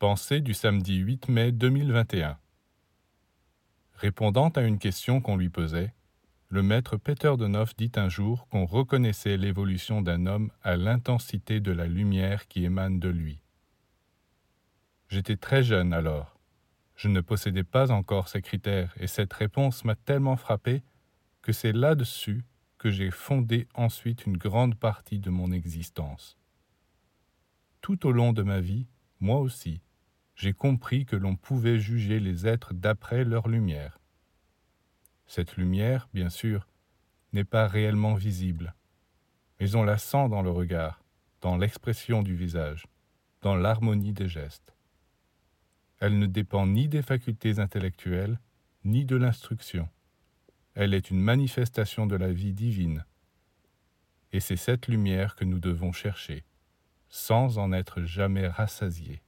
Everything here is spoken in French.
Pensée du samedi 8 mai 2021. Répondant à une question qu'on lui posait, le maître Peter de Noff dit un jour qu'on reconnaissait l'évolution d'un homme à l'intensité de la lumière qui émane de lui. J'étais très jeune alors. Je ne possédais pas encore ces critères et cette réponse m'a tellement frappé que c'est là-dessus que j'ai fondé ensuite une grande partie de mon existence. Tout au long de ma vie, moi aussi, j'ai compris que l'on pouvait juger les êtres d'après leur lumière. Cette lumière, bien sûr, n'est pas réellement visible, mais on la sent dans le regard, dans l'expression du visage, dans l'harmonie des gestes. Elle ne dépend ni des facultés intellectuelles, ni de l'instruction. Elle est une manifestation de la vie divine. Et c'est cette lumière que nous devons chercher, sans en être jamais rassasiés.